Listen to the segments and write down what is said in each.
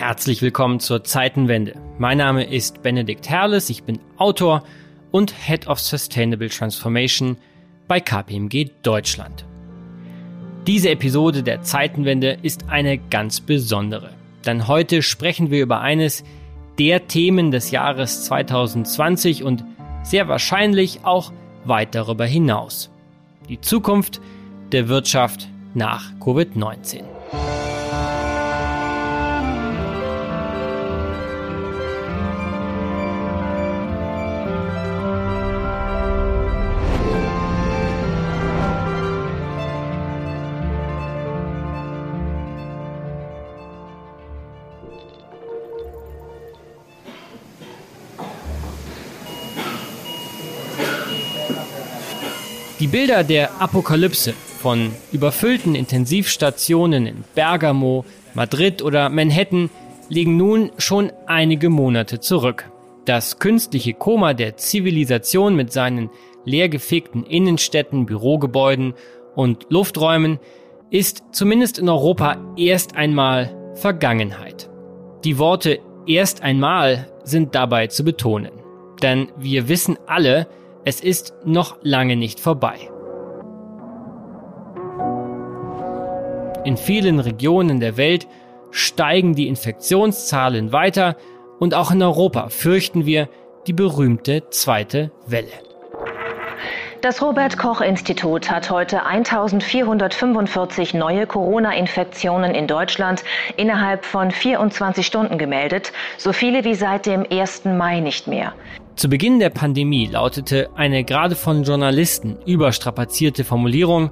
Herzlich willkommen zur Zeitenwende. Mein Name ist Benedikt Herles, ich bin Autor und Head of Sustainable Transformation bei KPMG Deutschland. Diese Episode der Zeitenwende ist eine ganz besondere, denn heute sprechen wir über eines der Themen des Jahres 2020 und sehr wahrscheinlich auch weit darüber hinaus. Die Zukunft der Wirtschaft nach Covid-19. Bilder der Apokalypse von überfüllten Intensivstationen in Bergamo, Madrid oder Manhattan liegen nun schon einige Monate zurück. Das künstliche Koma der Zivilisation mit seinen leergefegten Innenstädten, Bürogebäuden und Lufträumen ist zumindest in Europa erst einmal Vergangenheit. Die Worte erst einmal sind dabei zu betonen. Denn wir wissen alle, es ist noch lange nicht vorbei. In vielen Regionen der Welt steigen die Infektionszahlen weiter und auch in Europa fürchten wir die berühmte zweite Welle. Das Robert Koch Institut hat heute 1445 neue Corona-Infektionen in Deutschland innerhalb von 24 Stunden gemeldet, so viele wie seit dem 1. Mai nicht mehr. Zu Beginn der Pandemie lautete eine gerade von Journalisten überstrapazierte Formulierung,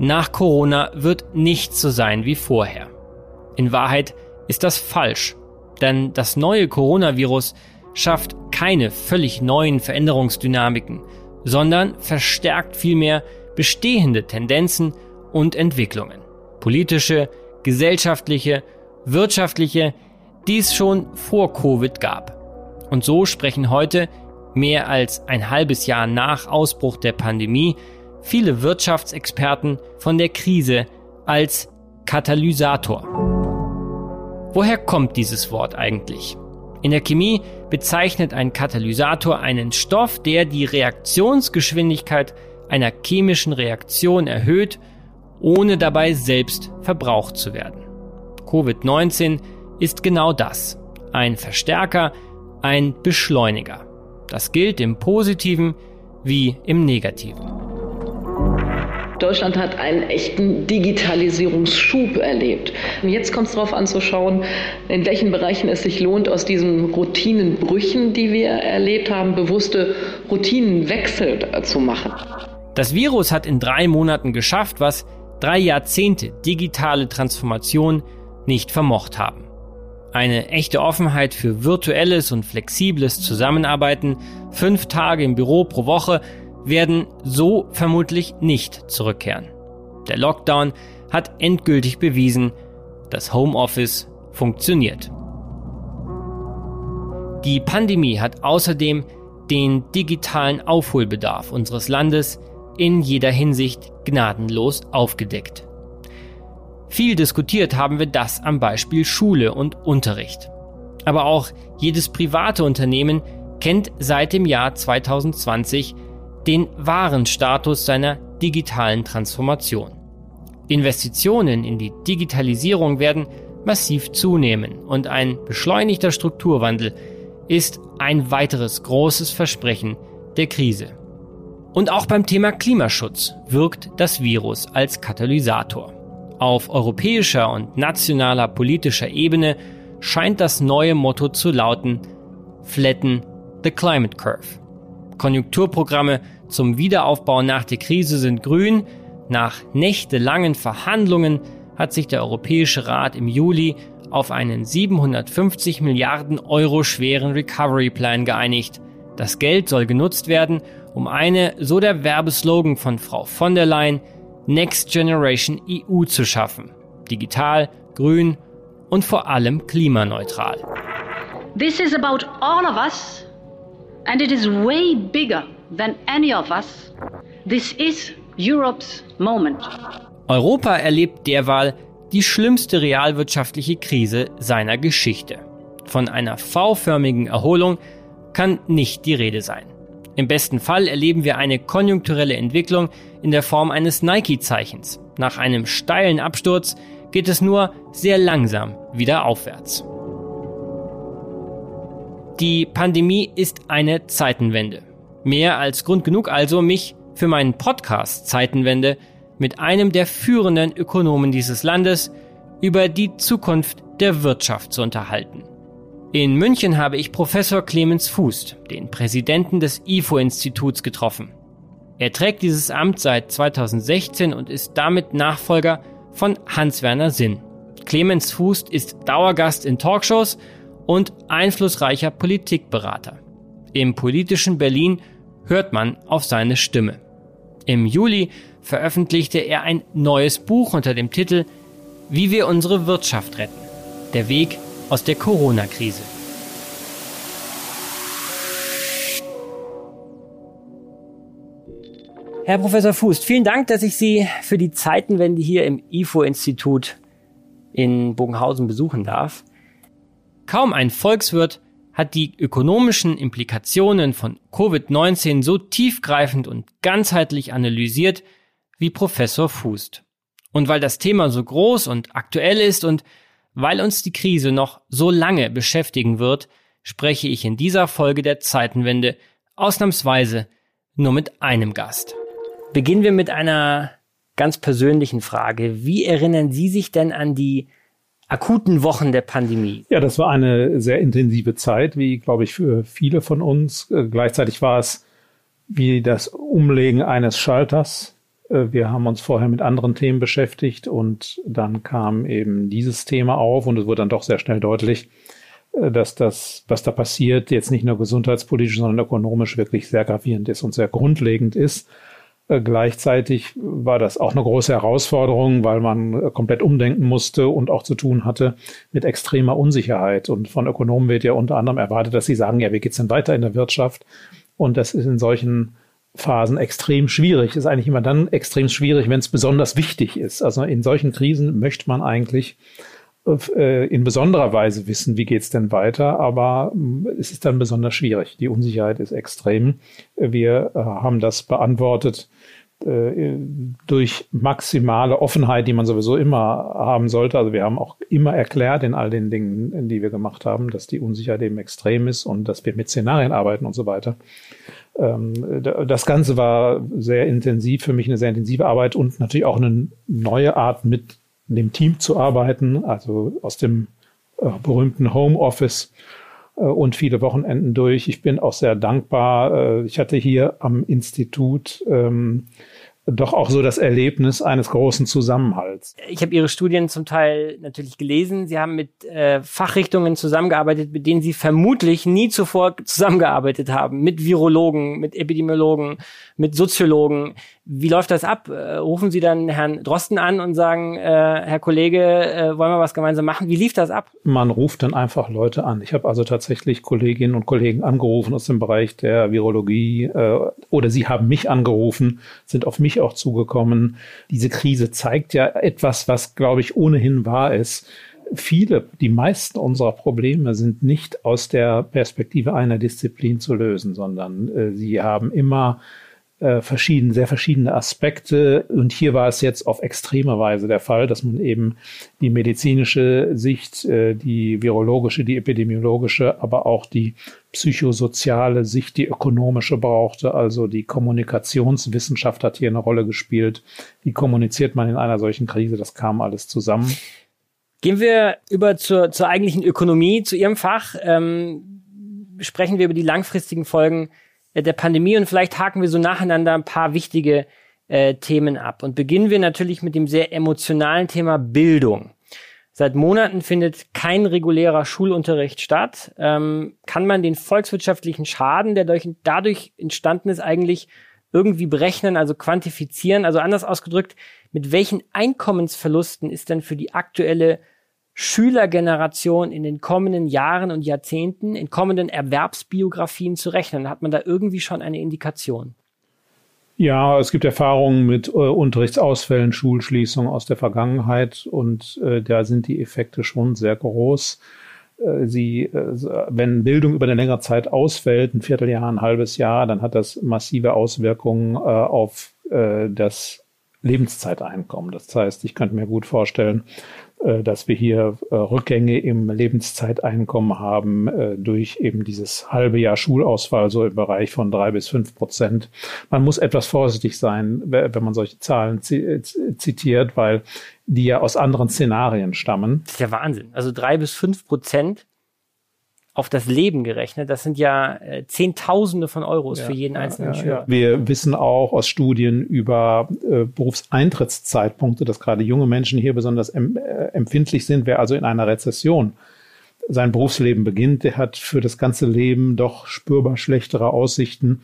nach Corona wird nichts so sein wie vorher. In Wahrheit ist das falsch, denn das neue Coronavirus schafft keine völlig neuen Veränderungsdynamiken, sondern verstärkt vielmehr bestehende Tendenzen und Entwicklungen. Politische, gesellschaftliche, wirtschaftliche, die es schon vor Covid gab. Und so sprechen heute, mehr als ein halbes Jahr nach Ausbruch der Pandemie, viele Wirtschaftsexperten von der Krise als Katalysator. Woher kommt dieses Wort eigentlich? In der Chemie bezeichnet ein Katalysator einen Stoff, der die Reaktionsgeschwindigkeit einer chemischen Reaktion erhöht, ohne dabei selbst verbraucht zu werden. Covid-19 ist genau das. Ein Verstärker ein Beschleuniger. Das gilt im positiven wie im negativen. Deutschland hat einen echten Digitalisierungsschub erlebt. Und jetzt kommt es darauf an zu schauen, in welchen Bereichen es sich lohnt, aus diesen Routinenbrüchen, die wir erlebt haben, bewusste Routinenwechsel zu machen. Das Virus hat in drei Monaten geschafft, was drei Jahrzehnte digitale Transformation nicht vermocht haben. Eine echte Offenheit für virtuelles und flexibles Zusammenarbeiten, fünf Tage im Büro pro Woche, werden so vermutlich nicht zurückkehren. Der Lockdown hat endgültig bewiesen, dass Homeoffice funktioniert. Die Pandemie hat außerdem den digitalen Aufholbedarf unseres Landes in jeder Hinsicht gnadenlos aufgedeckt. Viel diskutiert haben wir das am Beispiel Schule und Unterricht. Aber auch jedes private Unternehmen kennt seit dem Jahr 2020 den wahren Status seiner digitalen Transformation. Investitionen in die Digitalisierung werden massiv zunehmen und ein beschleunigter Strukturwandel ist ein weiteres großes Versprechen der Krise. Und auch beim Thema Klimaschutz wirkt das Virus als Katalysator. Auf europäischer und nationaler politischer Ebene scheint das neue Motto zu lauten Flatten the Climate Curve. Konjunkturprogramme zum Wiederaufbau nach der Krise sind grün. Nach nächtelangen Verhandlungen hat sich der Europäische Rat im Juli auf einen 750 Milliarden Euro schweren Recovery Plan geeinigt. Das Geld soll genutzt werden, um eine, so der Werbeslogan von Frau von der Leyen, Next Generation EU zu schaffen. Digital, grün und vor allem klimaneutral. This is about all of us and it is way bigger than any of us. This is Europe's moment. Europa erlebt derweil die schlimmste realwirtschaftliche Krise seiner Geschichte. Von einer V-förmigen Erholung kann nicht die Rede sein. Im besten Fall erleben wir eine konjunkturelle Entwicklung in der Form eines Nike-Zeichens. Nach einem steilen Absturz geht es nur sehr langsam wieder aufwärts. Die Pandemie ist eine Zeitenwende. Mehr als Grund genug also, mich für meinen Podcast Zeitenwende mit einem der führenden Ökonomen dieses Landes über die Zukunft der Wirtschaft zu unterhalten. In München habe ich Professor Clemens Fußt, den Präsidenten des IFO-Instituts, getroffen. Er trägt dieses Amt seit 2016 und ist damit Nachfolger von Hans-Werner Sinn. Clemens Fußt ist Dauergast in Talkshows und einflussreicher Politikberater. Im politischen Berlin hört man auf seine Stimme. Im Juli veröffentlichte er ein neues Buch unter dem Titel Wie wir unsere Wirtschaft retten. Der Weg aus der Corona-Krise. Herr Professor Fuß, vielen Dank, dass ich Sie für die Zeitenwende hier im IFO-Institut in Bogenhausen besuchen darf. Kaum ein Volkswirt hat die ökonomischen Implikationen von Covid-19 so tiefgreifend und ganzheitlich analysiert wie Professor Fußt. Und weil das Thema so groß und aktuell ist und weil uns die Krise noch so lange beschäftigen wird, spreche ich in dieser Folge der Zeitenwende ausnahmsweise nur mit einem Gast. Beginnen wir mit einer ganz persönlichen Frage. Wie erinnern Sie sich denn an die akuten Wochen der Pandemie? Ja, das war eine sehr intensive Zeit, wie, glaube ich, für viele von uns. Äh, gleichzeitig war es wie das Umlegen eines Schalters äh, wir haben uns vorher mit anderen Themen beschäftigt und dann kam eben dieses Thema auf und es wurde dann doch sehr schnell deutlich, äh, dass das, was da passiert, jetzt nicht nur gesundheitspolitisch, sondern ökonomisch wirklich sehr gravierend ist und sehr grundlegend ist. Äh, gleichzeitig war das auch eine große Herausforderung, weil man komplett umdenken musste und auch zu tun hatte mit extremer Unsicherheit. Und von Ökonomen wird ja unter anderem erwartet, dass sie sagen, ja, wie geht's denn weiter in der Wirtschaft? Und das ist in solchen Phasen extrem schwierig. Ist eigentlich immer dann extrem schwierig, wenn es besonders wichtig ist. Also in solchen Krisen möchte man eigentlich äh, in besonderer Weise wissen, wie geht's denn weiter, aber mm, es ist dann besonders schwierig. Die Unsicherheit ist extrem. Wir äh, haben das beantwortet äh, durch maximale Offenheit, die man sowieso immer haben sollte. Also wir haben auch immer erklärt in all den Dingen, die wir gemacht haben, dass die Unsicherheit eben extrem ist und dass wir mit Szenarien arbeiten und so weiter. Ähm, das Ganze war sehr intensiv, für mich eine sehr intensive Arbeit und natürlich auch eine neue Art, mit dem Team zu arbeiten, also aus dem äh, berühmten Homeoffice äh, und viele Wochenenden durch. Ich bin auch sehr dankbar. Äh, ich hatte hier am Institut ähm, doch auch so das Erlebnis eines großen Zusammenhalts. Ich habe Ihre Studien zum Teil natürlich gelesen. Sie haben mit äh, Fachrichtungen zusammengearbeitet, mit denen Sie vermutlich nie zuvor zusammengearbeitet haben. Mit Virologen, mit Epidemiologen, mit Soziologen. Wie läuft das ab? Äh, rufen Sie dann Herrn Drosten an und sagen, äh, Herr Kollege, äh, wollen wir was gemeinsam machen? Wie lief das ab? Man ruft dann einfach Leute an. Ich habe also tatsächlich Kolleginnen und Kollegen angerufen aus dem Bereich der Virologie äh, oder sie haben mich angerufen, sind auf mich auch zugekommen. Diese Krise zeigt ja etwas, was, glaube ich, ohnehin wahr ist viele, die meisten unserer Probleme sind nicht aus der Perspektive einer Disziplin zu lösen, sondern äh, sie haben immer äh, verschieden, sehr verschiedene Aspekte. Und hier war es jetzt auf extreme Weise der Fall, dass man eben die medizinische Sicht, äh, die virologische, die epidemiologische, aber auch die psychosoziale Sicht, die ökonomische brauchte. Also die Kommunikationswissenschaft hat hier eine Rolle gespielt. Wie kommuniziert man in einer solchen Krise? Das kam alles zusammen. Gehen wir über zur, zur eigentlichen Ökonomie, zu Ihrem Fach. Ähm, sprechen wir über die langfristigen Folgen der Pandemie und vielleicht haken wir so nacheinander ein paar wichtige äh, Themen ab. Und beginnen wir natürlich mit dem sehr emotionalen Thema Bildung. Seit Monaten findet kein regulärer Schulunterricht statt. Ähm, kann man den volkswirtschaftlichen Schaden, der durch, dadurch entstanden ist, eigentlich irgendwie berechnen, also quantifizieren? Also anders ausgedrückt, mit welchen Einkommensverlusten ist denn für die aktuelle Schülergeneration in den kommenden Jahren und Jahrzehnten, in kommenden Erwerbsbiografien zu rechnen? Hat man da irgendwie schon eine Indikation? Ja, es gibt Erfahrungen mit äh, Unterrichtsausfällen, Schulschließungen aus der Vergangenheit und äh, da sind die Effekte schon sehr groß. Äh, sie, äh, wenn Bildung über eine längere Zeit ausfällt, ein Vierteljahr, ein halbes Jahr, dann hat das massive Auswirkungen äh, auf äh, das Lebenszeiteinkommen. Das heißt, ich könnte mir gut vorstellen, dass wir hier äh, Rückgänge im Lebenszeiteinkommen haben äh, durch eben dieses halbe Jahr Schulausfall, so im Bereich von drei bis fünf Prozent. Man muss etwas vorsichtig sein, wenn man solche Zahlen zitiert, weil die ja aus anderen Szenarien stammen. Das ist ja Wahnsinn. Also drei bis fünf Prozent auf das Leben gerechnet. Das sind ja äh, Zehntausende von Euros ja, für jeden einzelnen ja, Schüler. Ja. Wir wissen auch aus Studien über äh, Berufseintrittszeitpunkte, dass gerade junge Menschen hier besonders em äh, empfindlich sind. Wer also in einer Rezession sein Berufsleben beginnt, der hat für das ganze Leben doch spürbar schlechtere Aussichten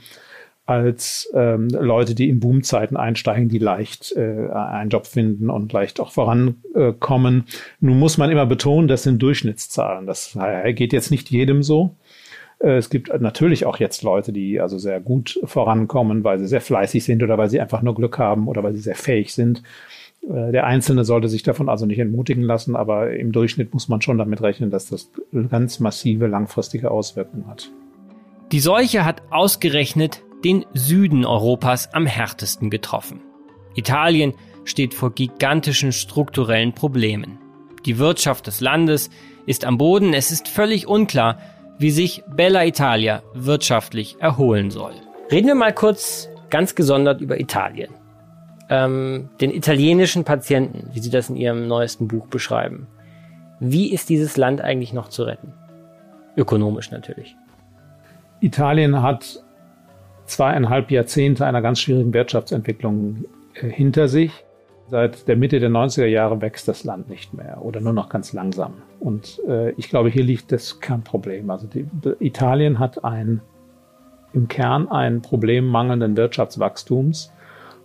als ähm, Leute, die in Boomzeiten einsteigen, die leicht äh, einen Job finden und leicht auch vorankommen. Nun muss man immer betonen, das sind Durchschnittszahlen. Das geht jetzt nicht jedem so. Äh, es gibt natürlich auch jetzt Leute, die also sehr gut vorankommen, weil sie sehr fleißig sind oder weil sie einfach nur Glück haben oder weil sie sehr fähig sind. Äh, der Einzelne sollte sich davon also nicht entmutigen lassen, aber im Durchschnitt muss man schon damit rechnen, dass das ganz massive langfristige Auswirkungen hat. Die Seuche hat ausgerechnet den Süden Europas am härtesten getroffen. Italien steht vor gigantischen strukturellen Problemen. Die Wirtschaft des Landes ist am Boden, es ist völlig unklar, wie sich Bella Italia wirtschaftlich erholen soll. Reden wir mal kurz ganz gesondert über Italien. Ähm, den italienischen Patienten, wie Sie das in Ihrem neuesten Buch beschreiben. Wie ist dieses Land eigentlich noch zu retten? Ökonomisch natürlich. Italien hat zweieinhalb Jahrzehnte einer ganz schwierigen Wirtschaftsentwicklung äh, hinter sich. Seit der Mitte der 90er Jahre wächst das Land nicht mehr oder nur noch ganz langsam. Und äh, ich glaube, hier liegt das Kernproblem. Also die, Italien hat ein, im Kern ein Problem mangelnden Wirtschaftswachstums.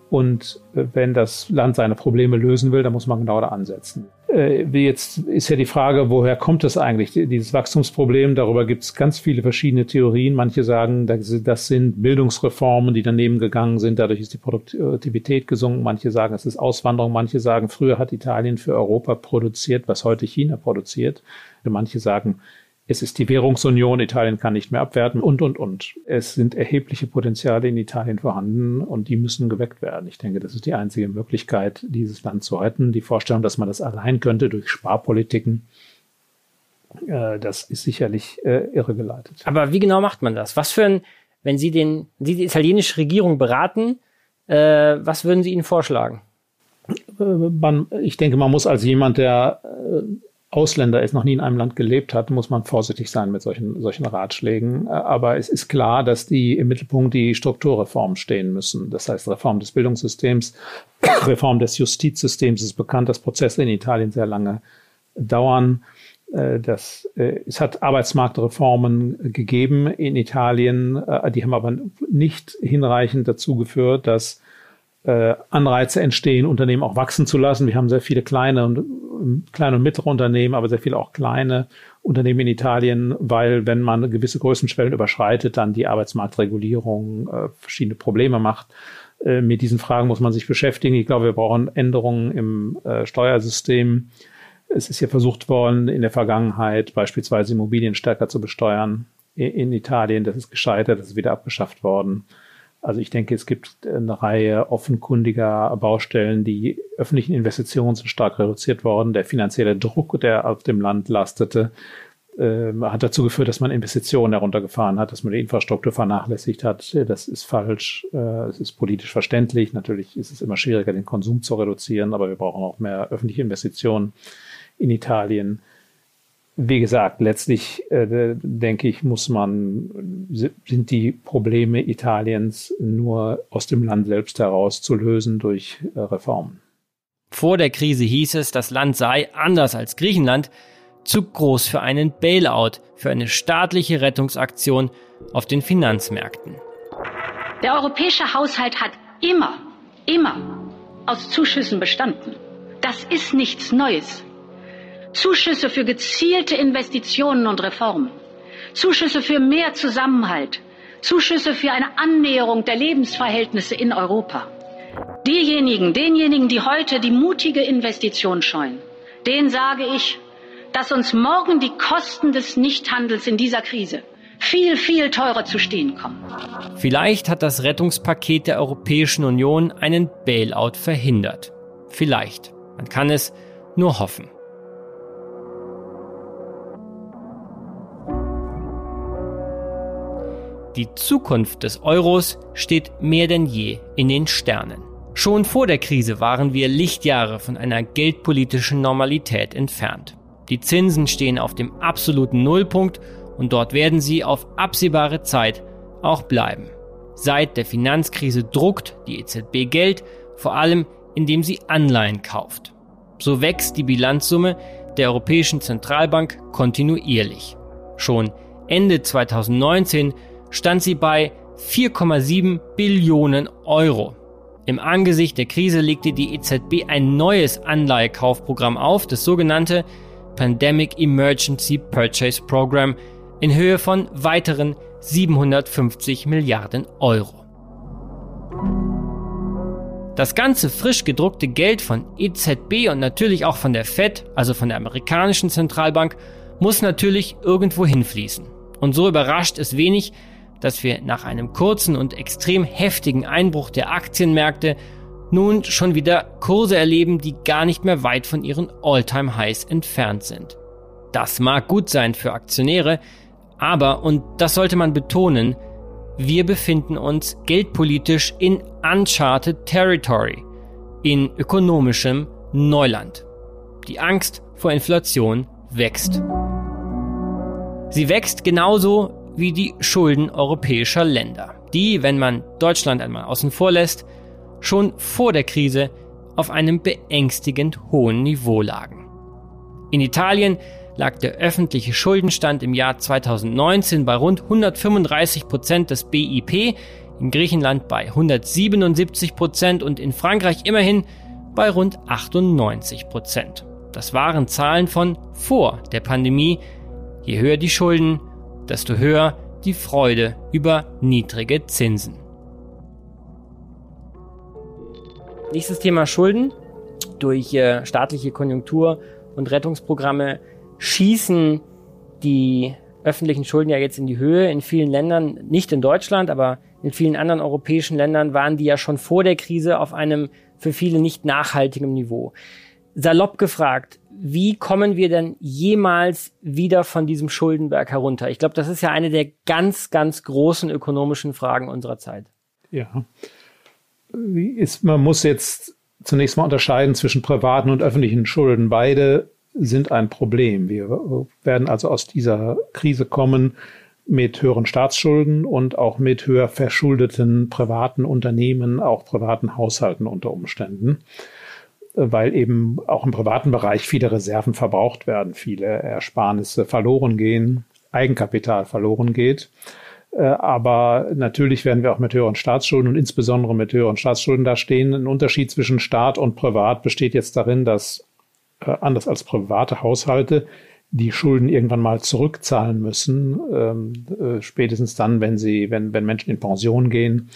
Und äh, wenn das Land seine Probleme lösen will, dann muss man genau da ansetzen. Äh, jetzt ist ja die Frage, woher kommt es eigentlich, dieses Wachstumsproblem? Darüber gibt es ganz viele verschiedene Theorien. Manche sagen, das sind Bildungsreformen, die daneben gegangen sind. Dadurch ist die Produktivität gesunken. Manche sagen, es ist Auswanderung. Manche sagen, früher hat Italien für Europa produziert, was heute China produziert. Manche sagen, es ist die Währungsunion, Italien kann nicht mehr abwerten und, und, und. Es sind erhebliche Potenziale in Italien vorhanden und die müssen geweckt werden. Ich denke, das ist die einzige Möglichkeit, dieses Land zu retten. Die Vorstellung, dass man das allein könnte durch Sparpolitiken, äh, das ist sicherlich äh, irregeleitet. Aber wie genau macht man das? Was für ein, wenn Sie den, Sie die italienische Regierung beraten, äh, was würden Sie ihnen vorschlagen? Äh, man, ich denke, man muss als jemand, der äh, Ausländer ist, noch nie in einem Land gelebt hat, muss man vorsichtig sein mit solchen, solchen Ratschlägen. Äh, aber es ist klar, dass die im Mittelpunkt die Strukturreformen stehen müssen. Das heißt, Reform des Bildungssystems, Reform des Justizsystems. Ist bekannt, dass Prozesse in Italien sehr lange dauern. Äh, das, äh, es hat Arbeitsmarktreformen gegeben in Italien, die haben aber nicht hinreichend dazu geführt, dass Anreize entstehen, Unternehmen auch wachsen zu lassen. Wir haben sehr viele kleine und kleine und mittlere Unternehmen, aber sehr viele auch kleine Unternehmen in Italien, weil wenn man gewisse Größenschwellen überschreitet, dann die Arbeitsmarktregulierung äh, verschiedene Probleme macht. Äh, mit diesen Fragen muss man sich beschäftigen. Ich glaube, wir brauchen Änderungen im äh, Steuersystem. Es ist ja versucht worden, in der Vergangenheit beispielsweise Immobilien stärker zu besteuern in Italien. Das ist gescheitert, das ist wieder abgeschafft worden. Also ich denke, es gibt eine Reihe offenkundiger Baustellen. Die öffentlichen Investitionen sind stark reduziert worden. Der finanzielle Druck, der auf dem Land lastete, äh, hat dazu geführt, dass man Investitionen heruntergefahren hat, dass man die Infrastruktur vernachlässigt hat. Das ist falsch. Äh, es ist politisch verständlich. Natürlich ist es immer schwieriger, den Konsum zu reduzieren, aber wir brauchen auch mehr öffentliche Investitionen in Italien wie gesagt, letztlich äh, denke ich, muss man, sind die Probleme Italiens nur aus dem Land selbst heraus zu lösen durch äh, Reformen. Vor der Krise hieß es, das Land sei, anders als Griechenland, zu groß für einen Bailout, für eine staatliche Rettungsaktion auf den Finanzmärkten. Der europäische Haushalt hat immer, immer aus Zuschüssen bestanden. Das ist nichts Neues. Zuschüsse für gezielte Investitionen und Reformen, Zuschüsse für mehr Zusammenhalt, Zuschüsse für eine Annäherung der Lebensverhältnisse in Europa. Diejenigen, denjenigen, die heute die mutige Investition scheuen, denen sage ich, dass uns morgen die Kosten des Nichthandels in dieser Krise viel, viel teurer zu stehen kommen. Vielleicht hat das Rettungspaket der Europäischen Union einen Bailout verhindert. Vielleicht. Man kann es nur hoffen. Die Zukunft des Euros steht mehr denn je in den Sternen. Schon vor der Krise waren wir Lichtjahre von einer geldpolitischen Normalität entfernt. Die Zinsen stehen auf dem absoluten Nullpunkt und dort werden sie auf absehbare Zeit auch bleiben. Seit der Finanzkrise druckt die EZB Geld, vor allem indem sie Anleihen kauft. So wächst die Bilanzsumme der Europäischen Zentralbank kontinuierlich. Schon Ende 2019 stand sie bei 4,7 Billionen Euro. Im Angesicht der Krise legte die EZB ein neues Anleihekaufprogramm auf, das sogenannte Pandemic Emergency Purchase Program, in Höhe von weiteren 750 Milliarden Euro. Das ganze frisch gedruckte Geld von EZB und natürlich auch von der Fed, also von der amerikanischen Zentralbank, muss natürlich irgendwo hinfließen. Und so überrascht es wenig, dass wir nach einem kurzen und extrem heftigen Einbruch der Aktienmärkte nun schon wieder Kurse erleben, die gar nicht mehr weit von ihren All-Time-Highs entfernt sind. Das mag gut sein für Aktionäre, aber, und das sollte man betonen, wir befinden uns geldpolitisch in uncharted territory, in ökonomischem Neuland. Die Angst vor Inflation wächst. Sie wächst genauso wie die Schulden europäischer Länder, die, wenn man Deutschland einmal außen vor lässt, schon vor der Krise auf einem beängstigend hohen Niveau lagen. In Italien lag der öffentliche Schuldenstand im Jahr 2019 bei rund 135 Prozent des BIP, in Griechenland bei 177 Prozent und in Frankreich immerhin bei rund 98 Prozent. Das waren Zahlen von vor der Pandemie. Je höher die Schulden, desto höher die Freude über niedrige Zinsen. Nächstes Thema Schulden. Durch äh, staatliche Konjunktur- und Rettungsprogramme schießen die öffentlichen Schulden ja jetzt in die Höhe. In vielen Ländern, nicht in Deutschland, aber in vielen anderen europäischen Ländern waren die ja schon vor der Krise auf einem für viele nicht nachhaltigem Niveau. Salopp gefragt, wie kommen wir denn jemals wieder von diesem Schuldenberg herunter? Ich glaube, das ist ja eine der ganz, ganz großen ökonomischen Fragen unserer Zeit. Ja. Ist, man muss jetzt zunächst mal unterscheiden zwischen privaten und öffentlichen Schulden. Beide sind ein Problem. Wir werden also aus dieser Krise kommen mit höheren Staatsschulden und auch mit höher verschuldeten privaten Unternehmen, auch privaten Haushalten unter Umständen weil eben auch im privaten Bereich viele Reserven verbraucht werden, viele Ersparnisse verloren gehen, Eigenkapital verloren geht. Äh, aber natürlich werden wir auch mit höheren Staatsschulden und insbesondere mit höheren Staatsschulden da stehen. Ein Unterschied zwischen Staat und Privat besteht jetzt darin, dass äh, anders als private Haushalte die Schulden irgendwann mal zurückzahlen müssen, ähm, äh, spätestens dann, wenn sie, wenn, wenn Menschen in Pension gehen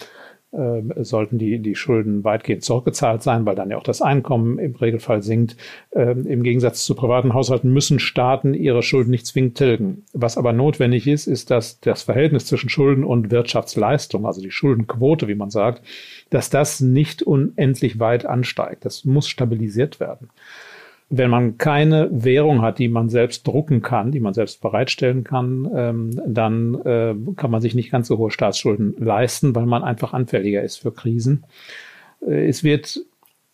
sollten die, die Schulden weitgehend zurückgezahlt sein, weil dann ja auch das Einkommen im Regelfall sinkt. Ähm, Im Gegensatz zu privaten Haushalten müssen Staaten ihre Schulden nicht zwingend tilgen. Was aber notwendig ist, ist, dass das Verhältnis zwischen Schulden und Wirtschaftsleistung, also die Schuldenquote, wie man sagt, dass das nicht unendlich weit ansteigt. Das muss stabilisiert werden wenn man keine Währung hat, die man selbst drucken kann, die man selbst bereitstellen kann, ähm, dann äh, kann man sich nicht ganz so hohe Staatsschulden leisten, weil man einfach anfälliger ist für Krisen. Äh, es wird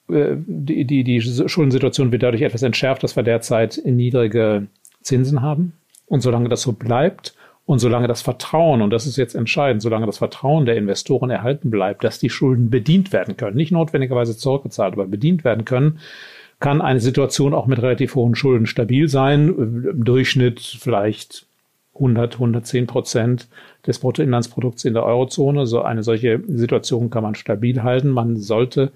äh, die, die, die Schuldensituation wird dadurch etwas entschärft, dass wir derzeit niedrige Zinsen haben. Und solange das so bleibt und solange das Vertrauen, und das ist jetzt entscheidend, solange das Vertrauen der Investoren erhalten bleibt, dass die Schulden bedient werden können, nicht notwendigerweise zurückgezahlt, aber bedient werden können, kann eine Situation auch mit relativ hohen Schulden stabil sein. Im Durchschnitt vielleicht 100, 110 Prozent des Bruttoinlandsprodukts in der Eurozone. So eine solche Situation kann man stabil halten. Man sollte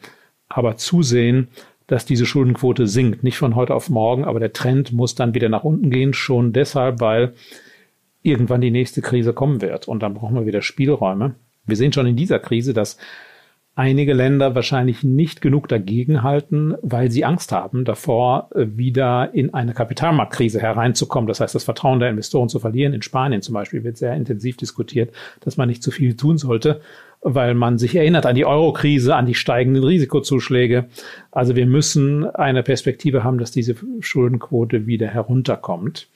aber zusehen, dass diese Schuldenquote sinkt. Nicht von heute auf morgen, aber der Trend muss dann wieder nach unten gehen. Schon deshalb, weil irgendwann die nächste Krise kommen wird. Und dann brauchen wir wieder Spielräume. Wir sehen schon in dieser Krise, dass einige Länder wahrscheinlich nicht genug dagegenhalten, weil sie Angst haben, davor äh, wieder in eine Kapitalmarktkrise hereinzukommen. Das heißt, das Vertrauen der Investoren zu verlieren. In Spanien zum Beispiel wird sehr intensiv diskutiert, dass man nicht zu viel tun sollte, weil man sich erinnert an die Euro-Krise, an die steigenden Risikozuschläge. Also wir müssen eine Perspektive haben, dass diese Schuldenquote wieder herunterkommt.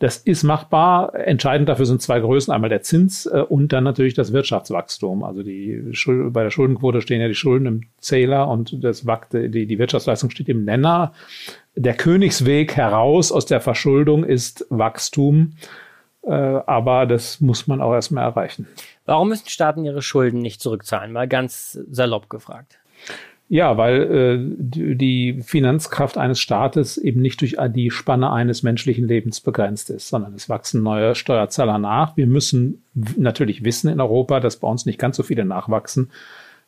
Das ist machbar. Entscheidend dafür sind zwei Größen. Einmal der Zins äh, und dann natürlich das Wirtschaftswachstum. Also die Schuld, bei der Schuldenquote stehen ja die Schulden im Zähler und das, die, die Wirtschaftsleistung steht im Nenner. Der Königsweg heraus aus der Verschuldung ist Wachstum. Äh, aber das muss man auch erstmal erreichen. Warum müssen Staaten ihre Schulden nicht zurückzahlen? Mal ganz salopp gefragt. Ja, weil äh, die Finanzkraft eines Staates eben nicht durch die Spanne eines menschlichen Lebens begrenzt ist, sondern es wachsen neue Steuerzahler nach. Wir müssen natürlich wissen in Europa, dass bei uns nicht ganz so viele nachwachsen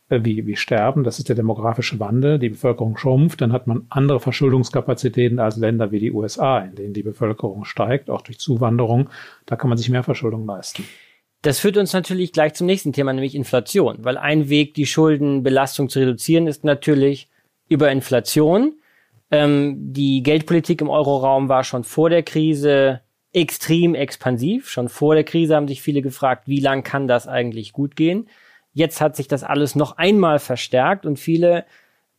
äh, wie, wie sterben. Das ist der demografische Wandel. Die Bevölkerung schrumpft. Dann hat man andere Verschuldungskapazitäten als Länder wie die USA, in denen die Bevölkerung steigt, auch durch Zuwanderung. Da kann man sich mehr Verschuldung leisten. Das führt uns natürlich gleich zum nächsten Thema, nämlich Inflation. Weil ein Weg, die Schuldenbelastung zu reduzieren, ist natürlich über Inflation. Ähm, die Geldpolitik im Euroraum war schon vor der Krise extrem expansiv. Schon vor der Krise haben sich viele gefragt, wie lang kann das eigentlich gut gehen? Jetzt hat sich das alles noch einmal verstärkt und viele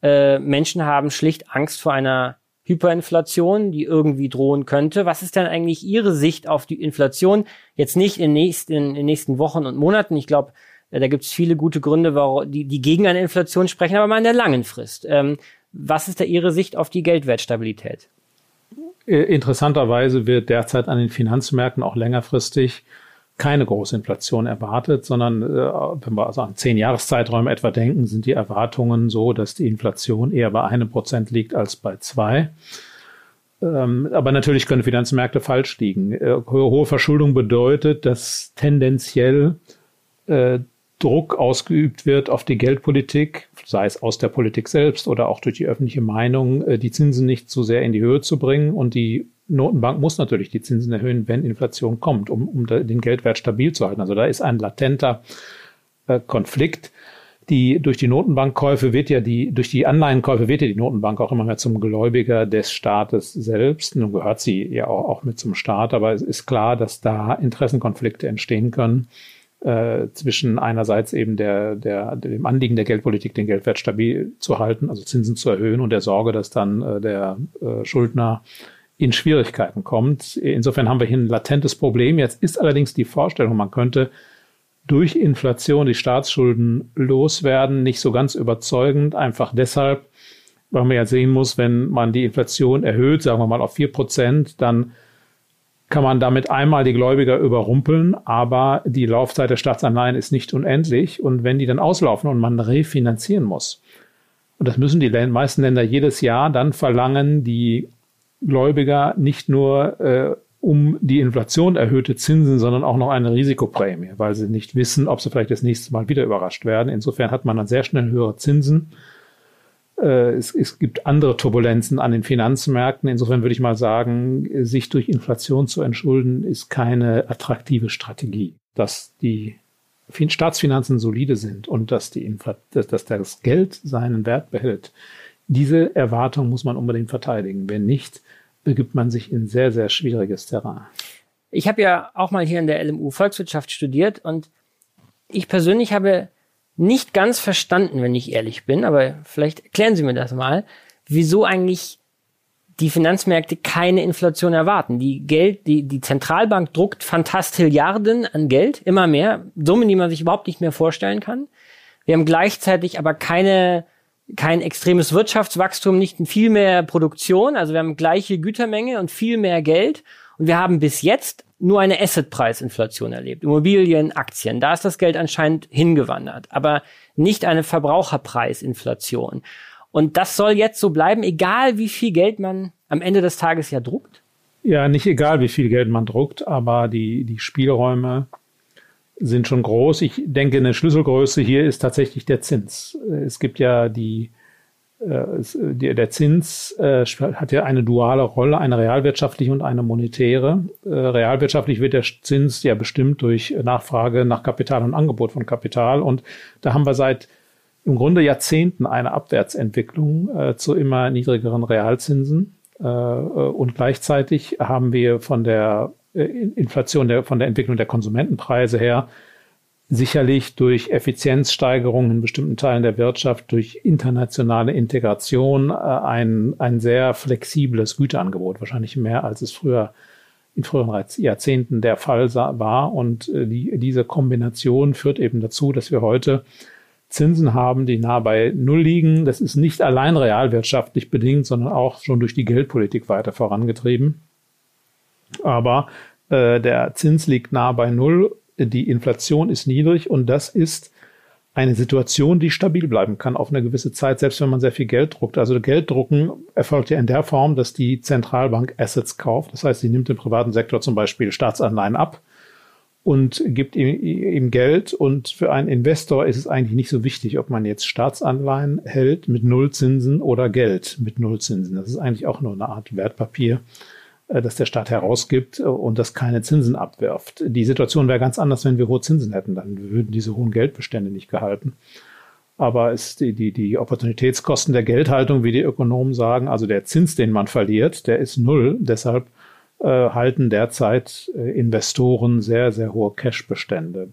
äh, Menschen haben schlicht Angst vor einer Hyperinflation, die irgendwie drohen könnte. Was ist denn eigentlich Ihre Sicht auf die Inflation? Jetzt nicht in, nächst, in, in den nächsten Wochen und Monaten. Ich glaube, äh, da gibt es viele gute Gründe, warum, die, die gegen eine Inflation sprechen, aber mal in der langen Frist. Ähm, was ist da Ihre Sicht auf die Geldwertstabilität? Äh, interessanterweise wird derzeit an den Finanzmärkten auch längerfristig keine große Inflation erwartet, sondern äh, wenn wir also an zehn Jahreszeiträume etwa denken, sind die Erwartungen so, dass die Inflation eher bei einem Prozent liegt als bei zwei. Ähm, aber natürlich können Finanzmärkte falsch liegen. Äh, hohe Verschuldung bedeutet, dass tendenziell äh, Druck ausgeübt wird auf die Geldpolitik, sei es aus der Politik selbst oder auch durch die öffentliche Meinung, äh, die Zinsen nicht zu sehr in die Höhe zu bringen und die Notenbank muss natürlich die Zinsen erhöhen, wenn Inflation kommt, um, um den Geldwert stabil zu halten. Also da ist ein latenter äh, Konflikt. Die, durch die Notenbankkäufe wird ja die, durch die Anleihenkäufe wird ja die Notenbank auch immer mehr zum Gläubiger des Staates selbst. Nun gehört sie ja auch, auch mit zum Staat, aber es ist klar, dass da Interessenkonflikte entstehen können äh, zwischen einerseits eben der, der, dem Anliegen der Geldpolitik, den Geldwert stabil zu halten, also Zinsen zu erhöhen und der Sorge, dass dann äh, der äh, Schuldner in Schwierigkeiten kommt. Insofern haben wir hier ein latentes Problem. Jetzt ist allerdings die Vorstellung, man könnte durch Inflation die Staatsschulden loswerden, nicht so ganz überzeugend, einfach deshalb, weil man ja sehen muss, wenn man die Inflation erhöht, sagen wir mal auf vier Prozent, dann kann man damit einmal die Gläubiger überrumpeln, aber die Laufzeit der Staatsanleihen ist nicht unendlich. Und wenn die dann auslaufen und man refinanzieren muss, und das müssen die meisten Länder jedes Jahr, dann verlangen die Gläubiger nicht nur äh, um die Inflation erhöhte Zinsen, sondern auch noch eine Risikoprämie, weil sie nicht wissen, ob sie vielleicht das nächste Mal wieder überrascht werden. Insofern hat man dann sehr schnell höhere Zinsen. Äh, es, es gibt andere Turbulenzen an den Finanzmärkten. Insofern würde ich mal sagen, sich durch Inflation zu entschulden, ist keine attraktive Strategie. Dass die Staatsfinanzen solide sind und dass, die dass das Geld seinen Wert behält, diese Erwartung muss man unbedingt verteidigen. Wenn nicht, begibt man sich in sehr, sehr schwieriges Terrain. Ich habe ja auch mal hier in der LMU Volkswirtschaft studiert und ich persönlich habe nicht ganz verstanden, wenn ich ehrlich bin, aber vielleicht erklären Sie mir das mal, wieso eigentlich die Finanzmärkte keine Inflation erwarten. Die Geld, die, die Zentralbank druckt Fantastilliarden an Geld, immer mehr, Summen, die man sich überhaupt nicht mehr vorstellen kann. Wir haben gleichzeitig aber keine kein extremes Wirtschaftswachstum, nicht viel mehr Produktion. Also wir haben gleiche Gütermenge und viel mehr Geld. Und wir haben bis jetzt nur eine Assetpreisinflation erlebt. Immobilien, Aktien. Da ist das Geld anscheinend hingewandert. Aber nicht eine Verbraucherpreisinflation. Und das soll jetzt so bleiben, egal wie viel Geld man am Ende des Tages ja druckt? Ja, nicht egal, wie viel Geld man druckt, aber die, die Spielräume sind schon groß. Ich denke, eine Schlüsselgröße hier ist tatsächlich der Zins. Es gibt ja die der Zins äh, hat ja eine duale Rolle, eine realwirtschaftliche und eine monetäre. Äh, realwirtschaftlich wird der Zins ja bestimmt durch Nachfrage nach Kapital und Angebot von Kapital. Und da haben wir seit im Grunde Jahrzehnten eine Abwärtsentwicklung äh, zu immer niedrigeren Realzinsen. Äh, und gleichzeitig haben wir von der Inflation, von der Entwicklung der Konsumentenpreise her sicherlich durch Effizienzsteigerungen in bestimmten Teilen der Wirtschaft, durch internationale Integration äh, ein, ein sehr flexibles Güterangebot, wahrscheinlich mehr als es früher in früheren Jahrzehnten der Fall war. Und äh, die, diese Kombination führt eben dazu, dass wir heute Zinsen haben, die nah bei Null liegen. Das ist nicht allein realwirtschaftlich bedingt, sondern auch schon durch die Geldpolitik weiter vorangetrieben. Aber äh, der Zins liegt nah bei Null die Inflation ist niedrig und das ist eine Situation, die stabil bleiben kann auf eine gewisse Zeit, selbst wenn man sehr viel Geld druckt. Also Gelddrucken erfolgt ja in der Form, dass die Zentralbank Assets kauft. Das heißt, sie nimmt im privaten Sektor zum Beispiel Staatsanleihen ab und gibt ihm, ihm Geld. Und für einen Investor ist es eigentlich nicht so wichtig, ob man jetzt Staatsanleihen hält mit Nullzinsen oder Geld mit Nullzinsen. Das ist eigentlich auch nur eine Art Wertpapier. Äh, das der Staat herausgibt äh, und das keine Zinsen abwirft. Die Situation wäre ganz anders, wenn wir hohe Zinsen hätten. Dann würden diese hohen Geldbestände nicht gehalten. Aber es die, die, die Opportunitätskosten der Geldhaltung, wie die Ökonomen sagen, also der Zins, den man verliert, der ist null. Deshalb äh, halten derzeit äh, Investoren sehr, sehr hohe Cashbestände.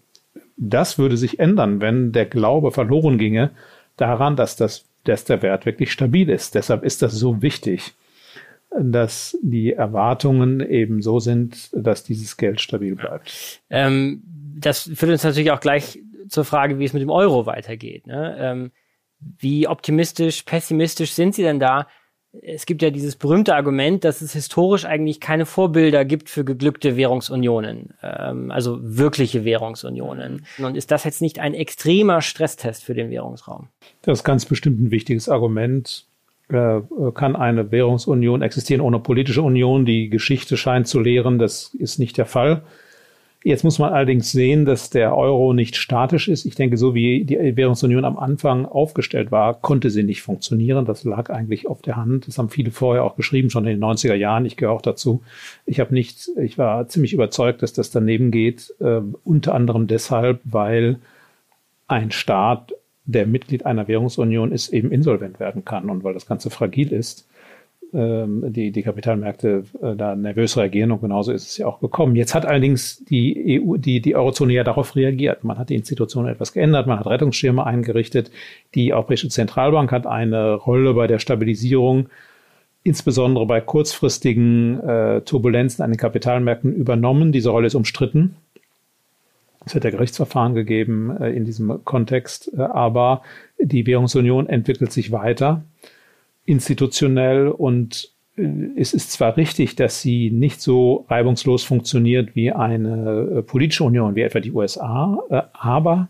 Das würde sich ändern, wenn der Glaube verloren ginge daran, dass, das, dass der Wert wirklich stabil ist. Deshalb ist das so wichtig dass die Erwartungen eben so sind, dass dieses Geld stabil bleibt. Ähm, das führt uns natürlich auch gleich zur Frage, wie es mit dem Euro weitergeht. Ne? Ähm, wie optimistisch, pessimistisch sind Sie denn da? Es gibt ja dieses berühmte Argument, dass es historisch eigentlich keine Vorbilder gibt für geglückte Währungsunionen, ähm, also wirkliche Währungsunionen. Und ist das jetzt nicht ein extremer Stresstest für den Währungsraum? Das ist ganz bestimmt ein wichtiges Argument. Äh, kann eine Währungsunion existieren ohne politische Union. Die Geschichte scheint zu lehren, das ist nicht der Fall. Jetzt muss man allerdings sehen, dass der Euro nicht statisch ist. Ich denke, so wie die Währungsunion am Anfang aufgestellt war, konnte sie nicht funktionieren. Das lag eigentlich auf der Hand. Das haben viele vorher auch geschrieben, schon in den 90er Jahren. Ich gehöre auch dazu. Ich habe nicht, ich war ziemlich überzeugt, dass das daneben geht. Äh, unter anderem deshalb, weil ein Staat der Mitglied einer Währungsunion ist, eben insolvent werden kann. Und weil das Ganze fragil ist, ähm, die, die Kapitalmärkte äh, da nervös reagieren und genauso ist es ja auch gekommen. Jetzt hat allerdings die EU, die, die Eurozone ja darauf reagiert. Man hat die Institutionen etwas geändert, man hat Rettungsschirme eingerichtet. Die Europäische Zentralbank hat eine Rolle bei der Stabilisierung insbesondere bei kurzfristigen äh, Turbulenzen an den Kapitalmärkten übernommen. Diese Rolle ist umstritten. Es wird ja Gerichtsverfahren gegeben äh, in diesem Kontext, äh, aber die Währungsunion entwickelt sich weiter institutionell und äh, es ist zwar richtig, dass sie nicht so reibungslos funktioniert wie eine äh, politische Union, wie etwa die USA, äh, aber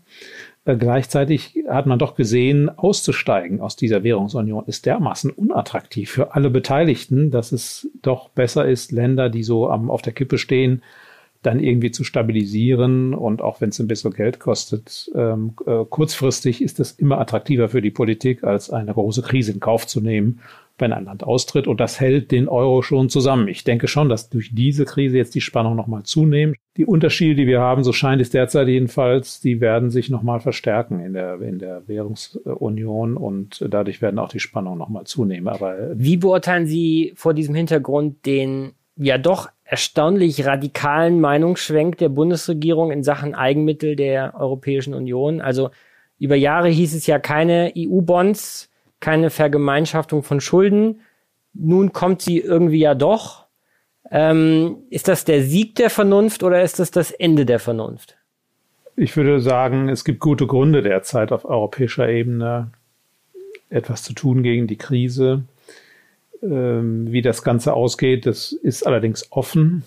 gleichzeitig hat man doch gesehen, auszusteigen aus dieser Währungsunion ist dermaßen unattraktiv für alle Beteiligten, dass es doch besser ist, Länder, die so am, auf der Kippe stehen, dann irgendwie zu stabilisieren. Und auch wenn es ein bisschen Geld kostet, ähm, äh, kurzfristig ist es immer attraktiver für die Politik, als eine große Krise in Kauf zu nehmen, wenn ein Land austritt. Und das hält den Euro schon zusammen. Ich denke schon, dass durch diese Krise jetzt die Spannung nochmal zunehmen. Die Unterschiede, die wir haben, so scheint es derzeit jedenfalls, die werden sich nochmal verstärken in der, in der Währungsunion und dadurch werden auch die Spannungen nochmal zunehmen. Aber wie beurteilen Sie vor diesem Hintergrund den ja doch erstaunlich radikalen Meinungsschwenk der Bundesregierung in Sachen Eigenmittel der Europäischen Union. Also über Jahre hieß es ja keine EU-Bonds, keine Vergemeinschaftung von Schulden. Nun kommt sie irgendwie ja doch. Ähm, ist das der Sieg der Vernunft oder ist das das Ende der Vernunft? Ich würde sagen, es gibt gute Gründe derzeit auf europäischer Ebene etwas zu tun gegen die Krise. Ähm, wie das Ganze ausgeht, das ist allerdings offen.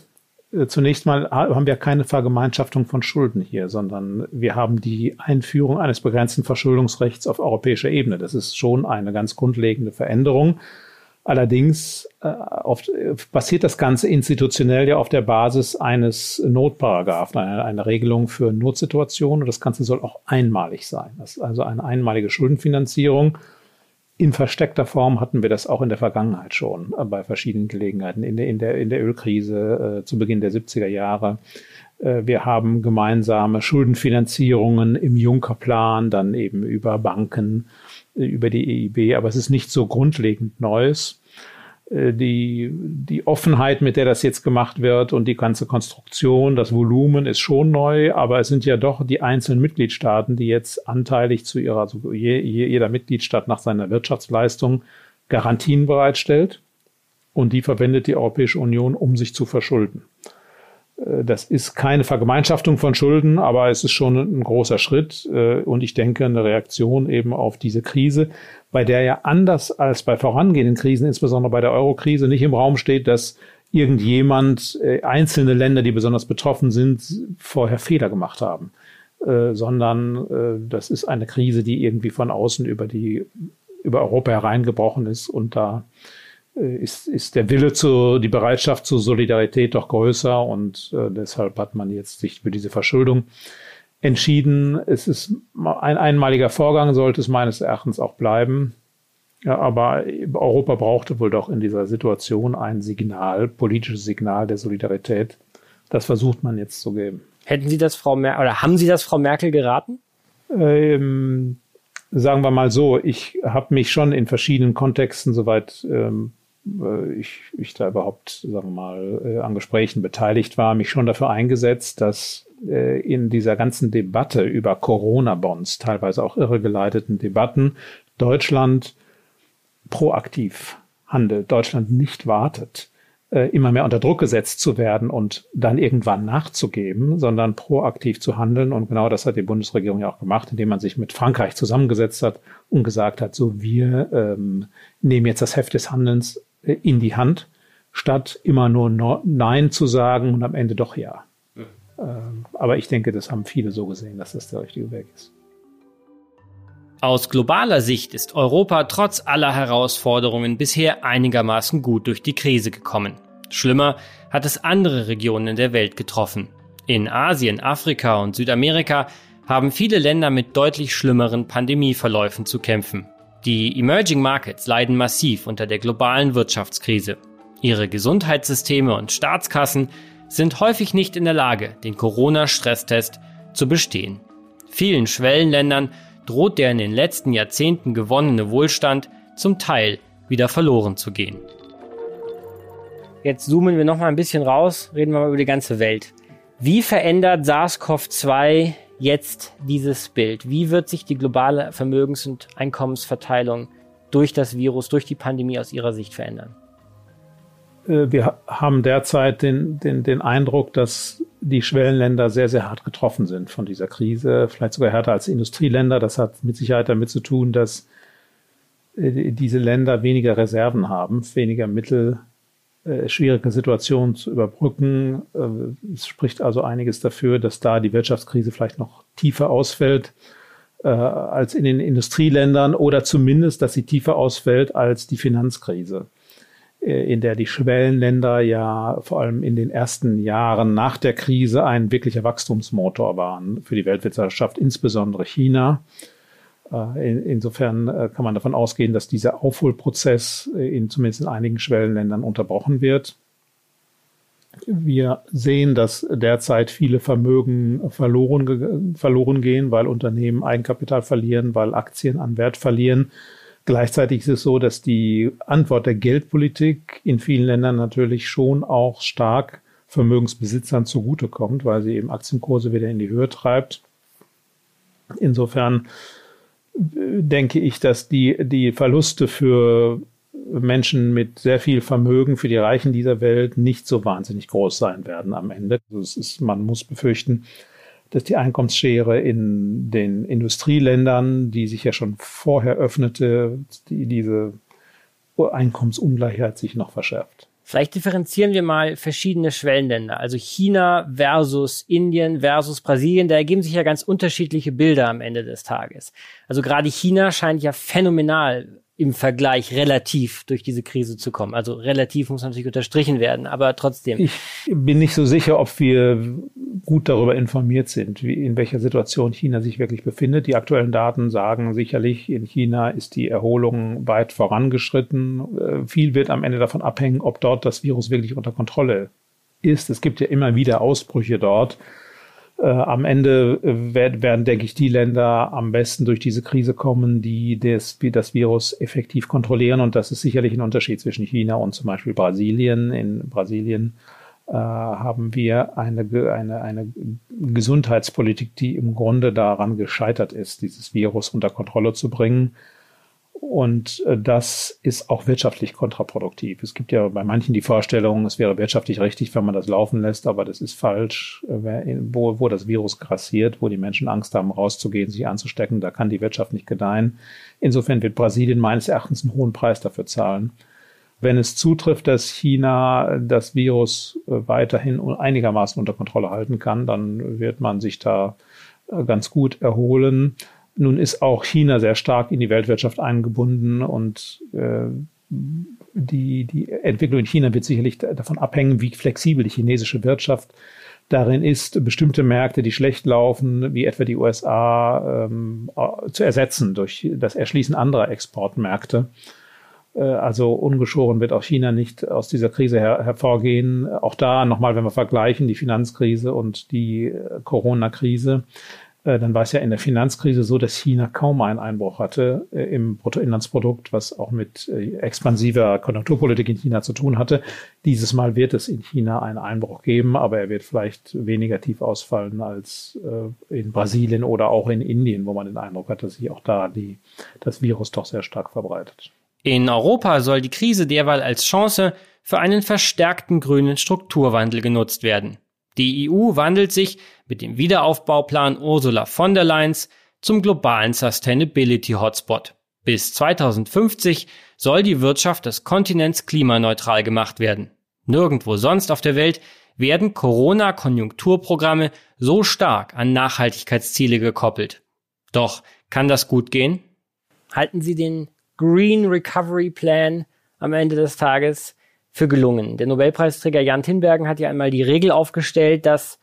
Äh, zunächst mal haben wir keine Vergemeinschaftung von Schulden hier, sondern wir haben die Einführung eines begrenzten Verschuldungsrechts auf europäischer Ebene. Das ist schon eine ganz grundlegende Veränderung. Allerdings äh, auf, basiert das Ganze institutionell ja auf der Basis eines Notparagraphen, eine, eine Regelung für Notsituationen. Und das Ganze soll auch einmalig sein. Das ist also eine einmalige Schuldenfinanzierung in versteckter Form hatten wir das auch in der Vergangenheit schon äh, bei verschiedenen Gelegenheiten. In der, in der, in der Ölkrise äh, zu Beginn der 70er Jahre. Äh, wir haben gemeinsame Schuldenfinanzierungen im Juncker-Plan, dann eben über Banken, äh, über die EIB. Aber es ist nicht so grundlegend Neues. Äh, die, die Offenheit, mit der das jetzt gemacht wird und die ganze Konstruktion, das Volumen ist schon neu, aber es sind ja doch die einzelnen Mitgliedstaaten, die jetzt anteilig zu ihrer, also je, jeder Mitgliedstaat nach seiner Wirtschaftsleistung Garantien bereitstellt und die verwendet die Europäische Union, um sich zu verschulden. Äh, das ist keine Vergemeinschaftung von Schulden, aber es ist schon ein großer Schritt. Äh, und ich denke eine Reaktion eben auf diese Krise, bei der ja anders als bei vorangehenden Krisen, insbesondere bei der Euro-Krise, nicht im Raum steht, dass irgendjemand, äh, einzelne Länder, die besonders betroffen sind, vorher Fehler gemacht haben, sondern das ist eine Krise, die irgendwie von außen über die über Europa hereingebrochen ist und da ist, ist der Wille zu, die Bereitschaft zur Solidarität doch größer und äh, deshalb hat man jetzt sich für diese Verschuldung entschieden. Es ist ein einmaliger Vorgang, sollte es meines Erachtens auch bleiben. Ja, aber Europa brauchte wohl doch in dieser Situation ein Signal, politisches Signal der Solidarität. Das versucht man jetzt zu geben. Hätten Sie das Frau Merkel oder haben Sie das Frau Merkel geraten? Ähm, sagen wir mal so, ich habe mich schon in verschiedenen Kontexten, soweit ähm, äh, ich, ich da überhaupt, sagen wir mal, äh, an Gesprächen beteiligt war, mich schon dafür eingesetzt, dass äh, in dieser ganzen Debatte über Corona-Bonds, teilweise auch irregeleiteten Debatten, Deutschland proaktiv handelt, Deutschland nicht wartet, immer mehr unter Druck gesetzt zu werden und dann irgendwann nachzugeben, sondern proaktiv zu handeln. Und genau das hat die Bundesregierung ja auch gemacht, indem man sich mit Frankreich zusammengesetzt hat und gesagt hat, so wir ähm, nehmen jetzt das Heft des Handelns in die Hand, statt immer nur no Nein zu sagen und am Ende doch Ja. Mhm. aber ich denke, das haben viele so gesehen, dass das der richtige Weg ist. Aus globaler Sicht ist Europa trotz aller Herausforderungen bisher einigermaßen gut durch die Krise gekommen. Schlimmer hat es andere Regionen der Welt getroffen. In Asien, Afrika und Südamerika haben viele Länder mit deutlich schlimmeren Pandemieverläufen zu kämpfen. Die Emerging Markets leiden massiv unter der globalen Wirtschaftskrise. Ihre Gesundheitssysteme und Staatskassen sind häufig nicht in der Lage, den Corona-Stresstest zu bestehen. Vielen Schwellenländern droht der in den letzten Jahrzehnten gewonnene Wohlstand zum Teil wieder verloren zu gehen. Jetzt zoomen wir noch mal ein bisschen raus, reden wir mal über die ganze Welt. Wie verändert SARS-CoV-2 jetzt dieses Bild? Wie wird sich die globale Vermögens- und Einkommensverteilung durch das Virus, durch die Pandemie aus Ihrer Sicht verändern? Äh, wir haben derzeit den, den, den Eindruck, dass die Schwellenländer sehr, sehr hart getroffen sind von dieser Krise, vielleicht sogar härter als Industrieländer. Das hat mit Sicherheit damit zu tun, dass äh, diese Länder weniger Reserven haben, weniger Mittel äh, schwierige Situation zu überbrücken. Äh, es spricht also einiges dafür, dass da die Wirtschaftskrise vielleicht noch tiefer ausfällt äh, als in den Industrieländern oder zumindest, dass sie tiefer ausfällt als die Finanzkrise, äh, in der die Schwellenländer ja vor allem in den ersten Jahren nach der Krise ein wirklicher Wachstumsmotor waren für die Weltwirtschaft, insbesondere China. Äh, insofern äh, kann man davon ausgehen, dass dieser Aufholprozess äh, in zumindest in einigen Schwellenländern unterbrochen wird. Wir sehen, dass derzeit viele Vermögen verloren, verloren gehen, weil Unternehmen Eigenkapital verlieren, weil Aktien an Wert verlieren. Gleichzeitig ist es so, dass die Antwort der Geldpolitik in vielen Ländern natürlich schon auch stark Vermögensbesitzern zugutekommt, weil sie eben Aktienkurse wieder in die Höhe treibt. Insofern denke ich, dass die, die Verluste für Menschen mit sehr viel Vermögen, für die Reichen dieser Welt nicht so wahnsinnig groß sein werden am Ende. Also ist, man muss befürchten, dass die Einkommensschere in den Industrieländern, die sich ja schon vorher öffnete, die, diese Einkommensungleichheit sich noch verschärft. Vielleicht differenzieren wir mal verschiedene Schwellenländer, also China versus Indien versus Brasilien. Da ergeben sich ja ganz unterschiedliche Bilder am Ende des Tages. Also gerade China scheint ja phänomenal im Vergleich relativ durch diese Krise zu kommen. Also relativ muss natürlich unterstrichen werden, aber trotzdem. Ich bin nicht so sicher, ob wir gut darüber informiert sind, wie, in welcher Situation China sich wirklich befindet. Die aktuellen Daten sagen sicherlich, in China ist die Erholung weit vorangeschritten. Äh, viel wird am Ende davon abhängen, ob dort das Virus wirklich unter Kontrolle ist. Es gibt ja immer wieder Ausbrüche dort. Äh, am Ende äh, werden, werden, denke ich, die Länder am besten durch diese Krise kommen, die das, die das Virus effektiv kontrollieren. Und das ist sicherlich ein Unterschied zwischen China und zum Beispiel Brasilien. In Brasilien äh, haben wir eine, eine, eine Gesundheitspolitik, die im Grunde daran gescheitert ist, dieses Virus unter Kontrolle zu bringen. Und äh, das ist auch wirtschaftlich kontraproduktiv. Es gibt ja bei manchen die Vorstellung, es wäre wirtschaftlich richtig, wenn man das laufen lässt, aber das ist falsch. Äh, wo, wo das Virus grassiert, wo die Menschen Angst haben, rauszugehen, sich anzustecken, da kann die Wirtschaft nicht gedeihen. Insofern wird Brasilien meines Erachtens einen hohen Preis dafür zahlen. Wenn es zutrifft, dass China das Virus äh, weiterhin einigermaßen unter Kontrolle halten kann, dann wird man sich da ganz gut erholen. Nun ist auch China sehr stark in die Weltwirtschaft eingebunden und äh, die, die Entwicklung in China wird sicherlich davon abhängen, wie flexibel die chinesische Wirtschaft darin ist, bestimmte Märkte, die schlecht laufen, wie etwa die USA, ähm, zu ersetzen durch das Erschließen anderer Exportmärkte. Äh, also ungeschoren wird auch China nicht aus dieser Krise her hervorgehen. Auch da nochmal, wenn wir vergleichen, die Finanzkrise und die äh, Corona-Krise, äh, dann war es ja in der Finanzkrise so, dass China kaum einen Einbruch hatte äh, im Bruttoinlandsprodukt, was auch mit äh, expansiver Konjunkturpolitik in China zu tun hatte. Dieses Mal wird es in China einen Einbruch geben, aber er wird vielleicht weniger tief ausfallen als in Brasilien oder auch in Indien, wo man den Eindruck hat, dass sich auch da die, das Virus doch sehr stark verbreitet. In Europa soll die Krise derweil als Chance für einen verstärkten grünen Strukturwandel genutzt werden. Die EU wandelt sich mit dem Wiederaufbauplan Ursula von der Leyen's zum globalen Sustainability Hotspot. Bis 2050 soll die Wirtschaft des Kontinents klimaneutral gemacht werden. Nirgendwo sonst auf der Welt werden Corona-Konjunkturprogramme so stark an Nachhaltigkeitsziele gekoppelt. Doch kann das gut gehen? Halten Sie den Green Recovery Plan am Ende des Tages für gelungen. Der Nobelpreisträger Jan Tinbergen hat ja einmal die Regel aufgestellt, dass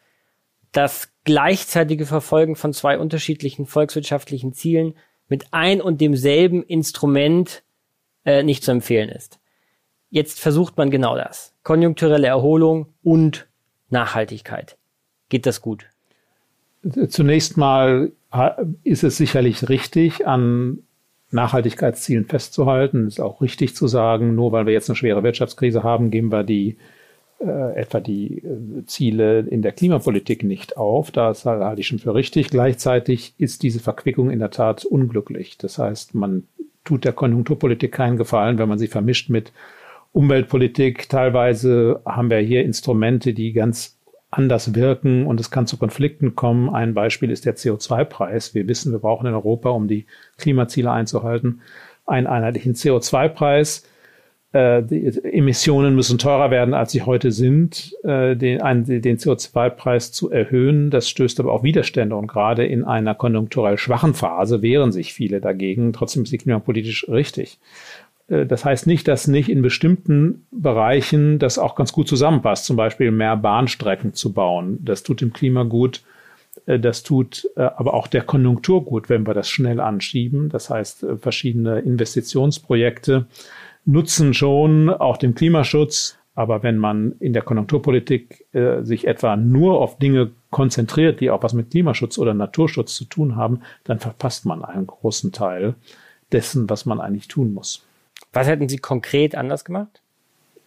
das gleichzeitige Verfolgen von zwei unterschiedlichen volkswirtschaftlichen Zielen mit ein und demselben Instrument äh, nicht zu empfehlen ist. Jetzt versucht man genau das. Konjunkturelle Erholung und Nachhaltigkeit. Geht das gut? Zunächst mal äh, ist es sicherlich richtig, an Nachhaltigkeitszielen festzuhalten. Es ist auch richtig zu sagen, nur weil wir jetzt eine schwere Wirtschaftskrise haben, geben wir die äh, etwa die äh, Ziele in der Klimapolitik nicht auf. Das halte ich schon für richtig. Gleichzeitig ist diese Verquickung in der Tat unglücklich. Das heißt, man tut der Konjunkturpolitik keinen Gefallen, wenn man sie vermischt mit Umweltpolitik. Teilweise haben wir hier Instrumente, die ganz anders wirken und es kann zu Konflikten kommen. Ein Beispiel ist der CO2-Preis. Wir wissen, wir brauchen in Europa, um die Klimaziele einzuhalten, einen einheitlichen CO2-Preis. Äh, die Emissionen müssen teurer werden, als sie heute sind, äh, den, den CO2-Preis zu erhöhen. Das stößt aber auch Widerstände und gerade in einer konjunkturell schwachen Phase wehren sich viele dagegen. Trotzdem ist die klimapolitisch richtig. Äh, das heißt nicht, dass nicht in bestimmten Bereichen das auch ganz gut zusammenpasst, zum Beispiel mehr Bahnstrecken zu bauen. Das tut dem Klima gut. Äh, das tut äh, aber auch der Konjunktur gut, wenn wir das schnell anschieben. Das heißt, verschiedene Investitionsprojekte nutzen schon auch dem Klimaschutz. Aber wenn man in der Konjunkturpolitik äh, sich etwa nur auf Dinge konzentriert, die auch was mit Klimaschutz oder Naturschutz zu tun haben, dann verpasst man einen großen Teil dessen, was man eigentlich tun muss. Was hätten Sie konkret anders gemacht?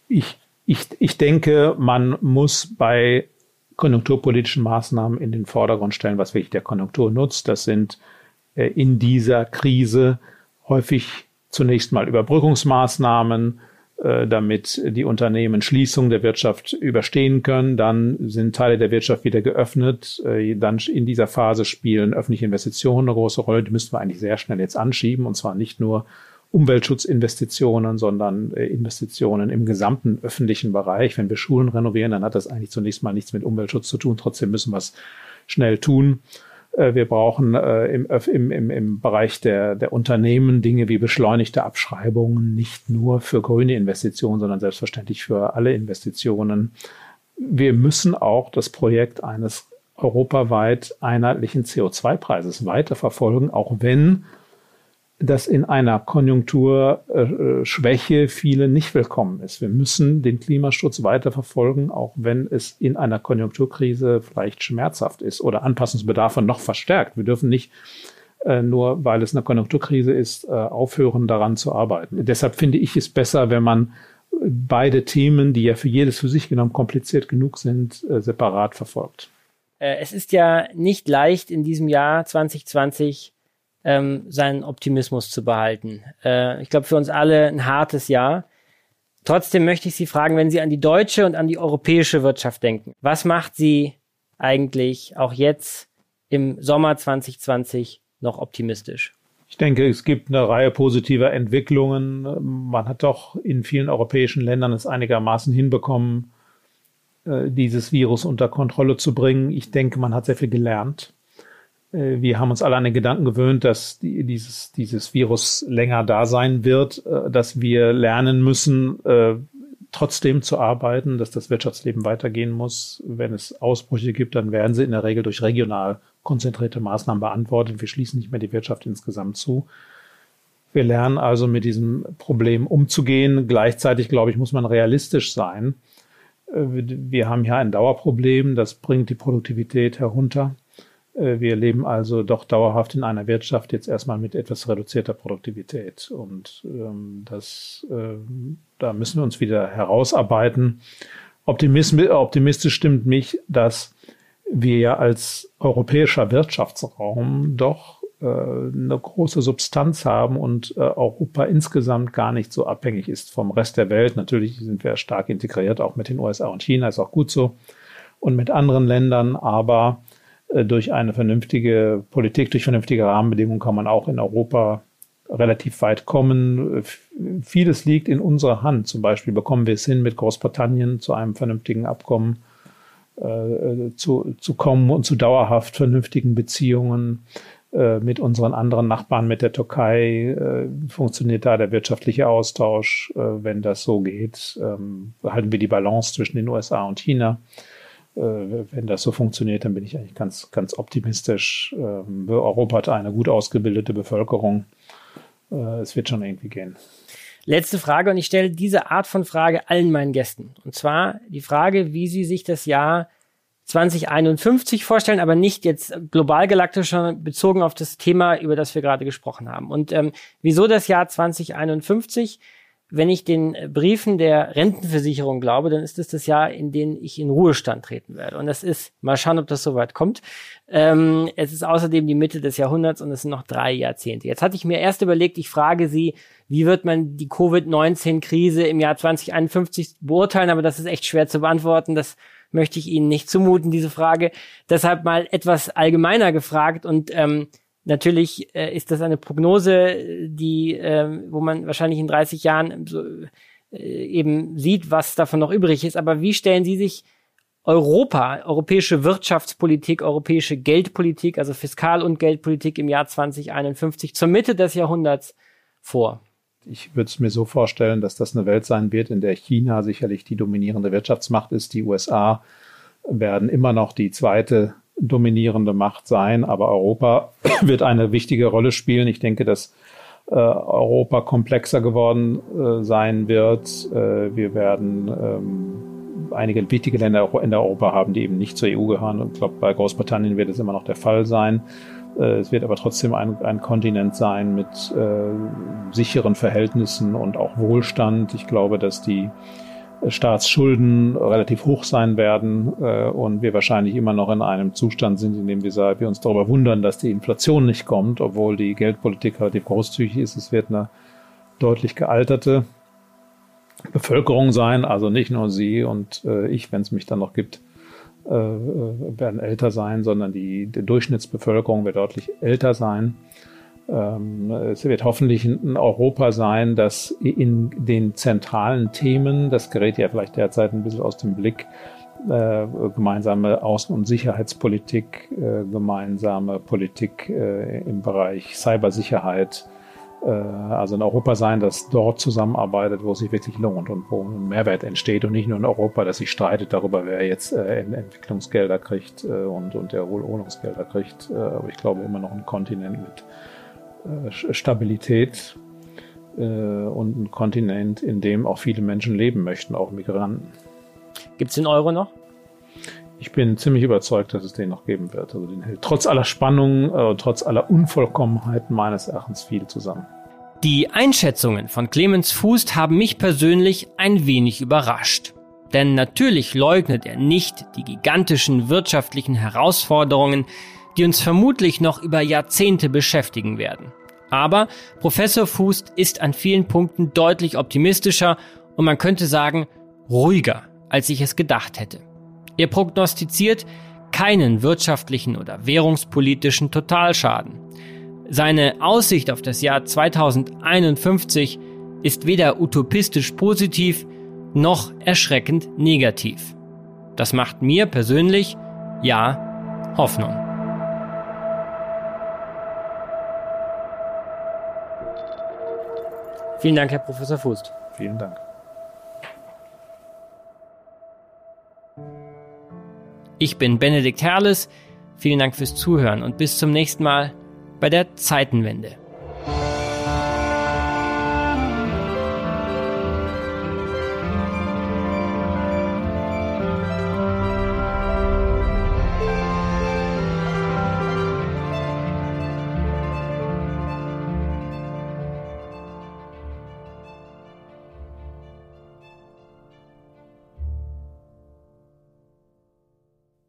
Ich, ich, ich denke, man muss bei konjunkturpolitischen Maßnahmen in den Vordergrund stellen, was wirklich der Konjunktur nutzt. Das sind äh, in dieser Krise häufig zunächst mal Überbrückungsmaßnahmen, äh, damit die Unternehmen Schließung der Wirtschaft überstehen können. Dann sind Teile der Wirtschaft wieder geöffnet. Äh, dann in dieser Phase spielen öffentliche Investitionen eine große Rolle. Die müssten wir eigentlich sehr schnell jetzt anschieben und zwar nicht nur Umweltschutzinvestitionen, sondern äh, Investitionen im gesamten öffentlichen Bereich. Wenn wir Schulen renovieren, dann hat das eigentlich zunächst mal nichts mit Umweltschutz zu tun. Trotzdem müssen wir es schnell tun. Äh, wir brauchen äh, im, im, im, im Bereich der, der Unternehmen Dinge wie beschleunigte Abschreibungen, nicht nur für grüne Investitionen, sondern selbstverständlich für alle Investitionen. Wir müssen auch das Projekt eines europaweit einheitlichen CO2-Preises weiterverfolgen, auch wenn das in einer Konjunkturschwäche äh, viele nicht willkommen ist. Wir müssen den Klimaschutz weiterverfolgen, auch wenn es in einer Konjunkturkrise vielleicht schmerzhaft ist oder Anpassungsbedarfe noch verstärkt. Wir dürfen nicht äh, nur, weil es eine Konjunkturkrise ist, äh, aufhören, daran zu arbeiten. Deshalb finde ich es besser, wenn man beide Themen, die ja für jedes für sich genommen kompliziert genug sind, separat verfolgt. Es ist ja nicht leicht in diesem Jahr 2020 ähm, seinen Optimismus zu behalten. Äh, ich glaube, für uns alle ein hartes Jahr. Trotzdem möchte ich Sie fragen, wenn Sie an die deutsche und an die europäische Wirtschaft denken, was macht Sie eigentlich auch jetzt im Sommer 2020 noch optimistisch? Ich denke, es gibt eine Reihe positiver Entwicklungen. Man hat doch in vielen europäischen Ländern es einigermaßen hinbekommen, äh, dieses Virus unter Kontrolle zu bringen. Ich denke, man hat sehr viel gelernt. Äh, wir haben uns alle an den Gedanken gewöhnt, dass die, dieses, dieses Virus länger da sein wird, äh, dass wir lernen müssen, äh, trotzdem zu arbeiten, dass das Wirtschaftsleben weitergehen muss. Wenn es Ausbrüche gibt, dann werden sie in der Regel durch regional konzentrierte Maßnahmen beantwortet. Wir schließen nicht mehr die Wirtschaft insgesamt zu. Wir lernen also mit diesem Problem umzugehen. Gleichzeitig, glaube ich, muss man realistisch sein. Wir haben hier ein Dauerproblem, das bringt die Produktivität herunter. Äh, wir leben also doch dauerhaft in einer Wirtschaft jetzt erstmal mit etwas reduzierter Produktivität. Und ähm, das, äh, da müssen wir uns wieder herausarbeiten. optimistisch stimmt mich, dass wir ja als europäischer Wirtschaftsraum doch äh, eine große Substanz haben und äh, Europa insgesamt gar nicht so abhängig ist vom Rest der Welt. Natürlich sind wir stark integriert, auch mit den USA und China, ist auch gut so, und mit anderen Ländern, aber durch eine vernünftige Politik, durch vernünftige Rahmenbedingungen kann man auch in Europa relativ weit kommen. Vieles liegt in unserer Hand. Zum Beispiel bekommen wir es hin, mit Großbritannien zu einem vernünftigen Abkommen äh, zu, zu kommen und zu dauerhaft vernünftigen Beziehungen äh, mit unseren anderen Nachbarn, mit der Türkei. Äh, funktioniert da der wirtschaftliche Austausch? Äh, wenn das so geht, ähm, halten wir die Balance zwischen den USA und China. Äh, wenn das so funktioniert, dann bin ich eigentlich ganz, ganz optimistisch. Ähm, Europa hat eine gut ausgebildete Bevölkerung. Äh, es wird schon irgendwie gehen. Letzte Frage und ich stelle diese Art von Frage allen meinen Gästen. Und zwar die Frage, wie sie sich das Jahr 2051 vorstellen, aber nicht jetzt global galaktisch, bezogen auf das Thema, über das wir gerade gesprochen haben. Und ähm, wieso das Jahr 2051? Wenn ich den Briefen der Rentenversicherung glaube, dann ist es das Jahr, in dem ich in Ruhestand treten werde. Und das ist, mal schauen, ob das soweit kommt. Ähm, es ist außerdem die Mitte des Jahrhunderts und es sind noch drei Jahrzehnte. Jetzt hatte ich mir erst überlegt, ich frage Sie, wie wird man die Covid-19-Krise im Jahr 2051 beurteilen? Aber das ist echt schwer zu beantworten. Das möchte ich Ihnen nicht zumuten, diese Frage. Deshalb mal etwas allgemeiner gefragt und ähm, Natürlich äh, ist das eine Prognose, die, äh, wo man wahrscheinlich in 30 Jahren so, äh, eben sieht, was davon noch übrig ist. Aber wie stellen Sie sich Europa, europäische Wirtschaftspolitik, europäische Geldpolitik, also Fiskal- und Geldpolitik im Jahr 2051 zur Mitte des Jahrhunderts vor? Ich würde es mir so vorstellen, dass das eine Welt sein wird, in der China sicherlich die dominierende Wirtschaftsmacht ist. Die USA werden immer noch die zweite dominierende Macht sein, aber Europa wird eine wichtige Rolle spielen. Ich denke, dass äh, Europa komplexer geworden äh, sein wird. Äh, wir werden ähm, einige wichtige Länder in der Europa haben, die eben nicht zur EU gehören. Ich glaube, bei Großbritannien wird es immer noch der Fall sein. Es wird aber trotzdem ein, ein Kontinent sein mit sicheren Verhältnissen und auch Wohlstand. Ich glaube, dass die Staatsschulden relativ hoch sein werden äh, und wir wahrscheinlich immer noch in einem Zustand sind, in dem wir, sagen, wir uns darüber wundern, dass die Inflation nicht kommt, obwohl die Geldpolitik relativ großzügig ist. Es wird eine deutlich gealterte Bevölkerung sein, also nicht nur Sie und äh, ich, wenn es mich dann noch gibt, äh, äh werden älter sein, sondern die, die Durchschnittsbevölkerung wird deutlich älter sein. Ähm, es wird hoffentlich ein Europa sein, das in den zentralen Themen, das gerät ja vielleicht derzeit ein bisschen aus dem Blick, äh, gemeinsame Außen- und Sicherheitspolitik, äh, gemeinsame Politik äh, im Bereich Cybersicherheit, also in Europa sein, das dort zusammenarbeitet, wo es sich wirklich lohnt und wo ein Mehrwert entsteht und nicht nur in Europa, dass sich streitet darüber, wer jetzt Entwicklungsgelder kriegt äh, und, und Erholungsgelder kriegt. aber ich glaube immer noch ein Kontinent mit Stabilität und ein Kontinent, in dem auch viele Menschen leben möchten, auch Migranten. Gibt es den Euro noch? Ich bin ziemlich überzeugt, dass es den noch geben wird. Also den hält trotz aller Spannungen, äh, trotz aller Unvollkommenheiten meines Erachtens viel zusammen. Die Einschätzungen von Clemens Fußt haben mich persönlich ein wenig überrascht. Denn natürlich leugnet er nicht die gigantischen wirtschaftlichen Herausforderungen, die uns vermutlich noch über Jahrzehnte beschäftigen werden. Aber Professor Fußt ist an vielen Punkten deutlich optimistischer und man könnte sagen ruhiger, als ich es gedacht hätte. Er prognostiziert keinen wirtschaftlichen oder währungspolitischen Totalschaden. Seine Aussicht auf das Jahr 2051 ist weder utopistisch positiv noch erschreckend negativ. Das macht mir persönlich, ja, Hoffnung. Vielen Dank, Herr Professor Fußt. Vielen Dank. Ich bin Benedikt Herles. Vielen Dank fürs Zuhören und bis zum nächsten Mal bei der Zeitenwende.